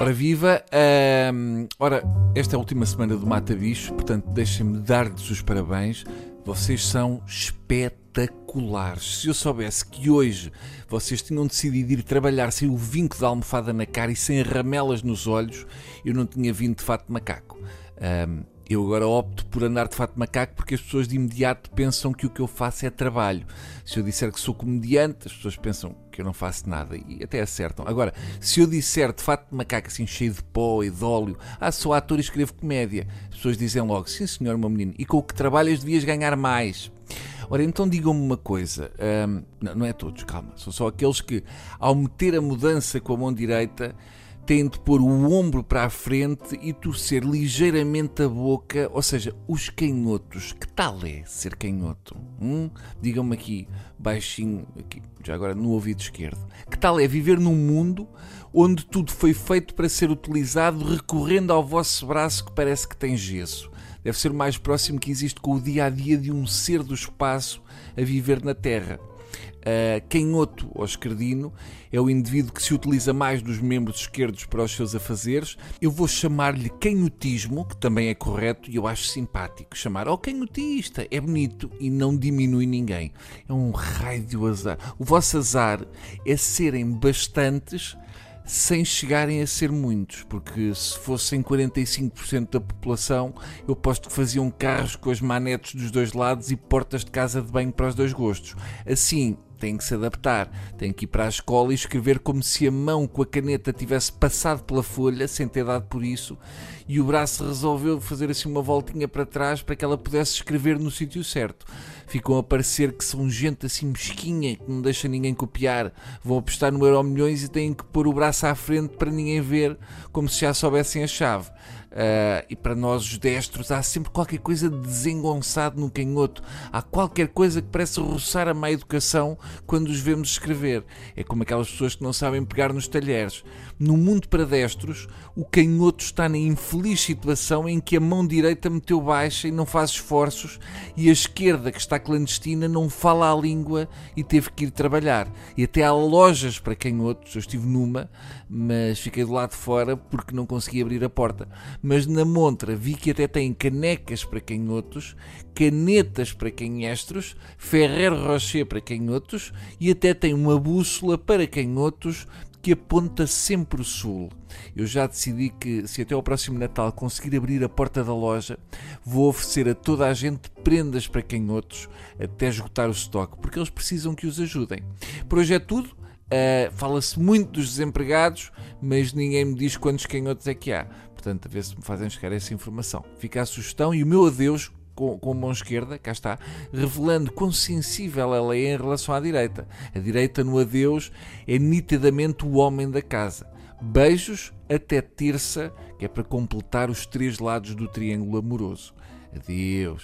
Ora viva! ora, esta é a última semana do Mata Bicho, portanto deixem-me dar-lhes os parabéns. Vocês são espetaculares. Se eu soubesse que hoje vocês tinham decidido ir trabalhar sem o vinco da almofada na cara e sem ramelas nos olhos, eu não tinha vindo de fato macaco. Um, eu agora opto por andar de fato macaco porque as pessoas de imediato pensam que o que eu faço é trabalho. Se eu disser que sou comediante, as pessoas pensam que eu não faço nada e até acertam. Agora, se eu disser de fato macaco assim cheio de pó e de óleo, ah, sou ator e escrevo comédia, as pessoas dizem logo, sim senhor, meu menino, e com o que trabalhas devias ganhar mais. Ora, então digam-me uma coisa, hum, não, não é todos, calma, são só aqueles que, ao meter a mudança com a mão direita, de pôr o ombro para a frente e torcer ligeiramente a boca, ou seja, os canhotos. Que tal é ser canhoto? Hum? Digam-me aqui, baixinho, aqui, já agora no ouvido esquerdo. Que tal é viver num mundo onde tudo foi feito para ser utilizado recorrendo ao vosso braço que parece que tem gesso? Deve ser o mais próximo que existe com o dia a dia de um ser do espaço a viver na Terra. Uh, canhoto ou esquerdino é o indivíduo que se utiliza mais dos membros esquerdos para os seus afazeres. Eu vou chamar-lhe canhotismo, que também é correto e eu acho simpático. Chamar ao oh, canhotista é bonito e não diminui ninguém. É um raio de azar. O vosso azar é serem bastantes sem chegarem a ser muitos, porque se fossem 45% da população, eu posto que faziam carros com as manetes dos dois lados e portas de casa de banho para os dois gostos. Assim, têm que se adaptar, têm que ir para a escola e escrever como se a mão com a caneta tivesse passado pela folha, sem ter dado por isso, e o braço resolveu fazer assim uma voltinha para trás para que ela pudesse escrever no sítio certo. Ficam a parecer que são gente assim mesquinha, que não deixa ninguém copiar, vão apostar no Euro Milhões e têm que pôr o braço à frente para ninguém ver, como se já soubessem a chave. Uh, e para nós os destros há sempre qualquer coisa de desengonçado no canhoto. Há qualquer coisa que parece roçar a má educação quando os vemos escrever. É como aquelas pessoas que não sabem pegar nos talheres. No mundo para destros, o canhoto está na infeliz situação em que a mão direita meteu baixa e não faz esforços, e a esquerda, que está clandestina, não fala a língua e teve que ir trabalhar. E até há lojas para canhotos. Eu estive numa, mas fiquei do lado de fora porque não consegui abrir a porta mas na montra vi que até tem canecas para canhotos, canetas para canhestros, Ferrer Rocher para canhotos e até tem uma bússola para canhotos que aponta sempre o sul. Eu já decidi que, se até ao próximo Natal conseguir abrir a porta da loja, vou oferecer a toda a gente prendas para canhotos até esgotar o estoque, porque eles precisam que os ajudem. Por hoje é tudo. Uh, Fala-se muito dos desempregados, mas ninguém me diz quantos canhotos é que há. Portanto, a ver se me fazem chegar essa informação. Fica a sugestão e o meu adeus com, a mão esquerda, cá está, revelando quão sensível ela é em relação à direita. A direita no adeus é nitidamente o homem da casa. Beijos até terça, que é para completar os três lados do triângulo amoroso. Adeus.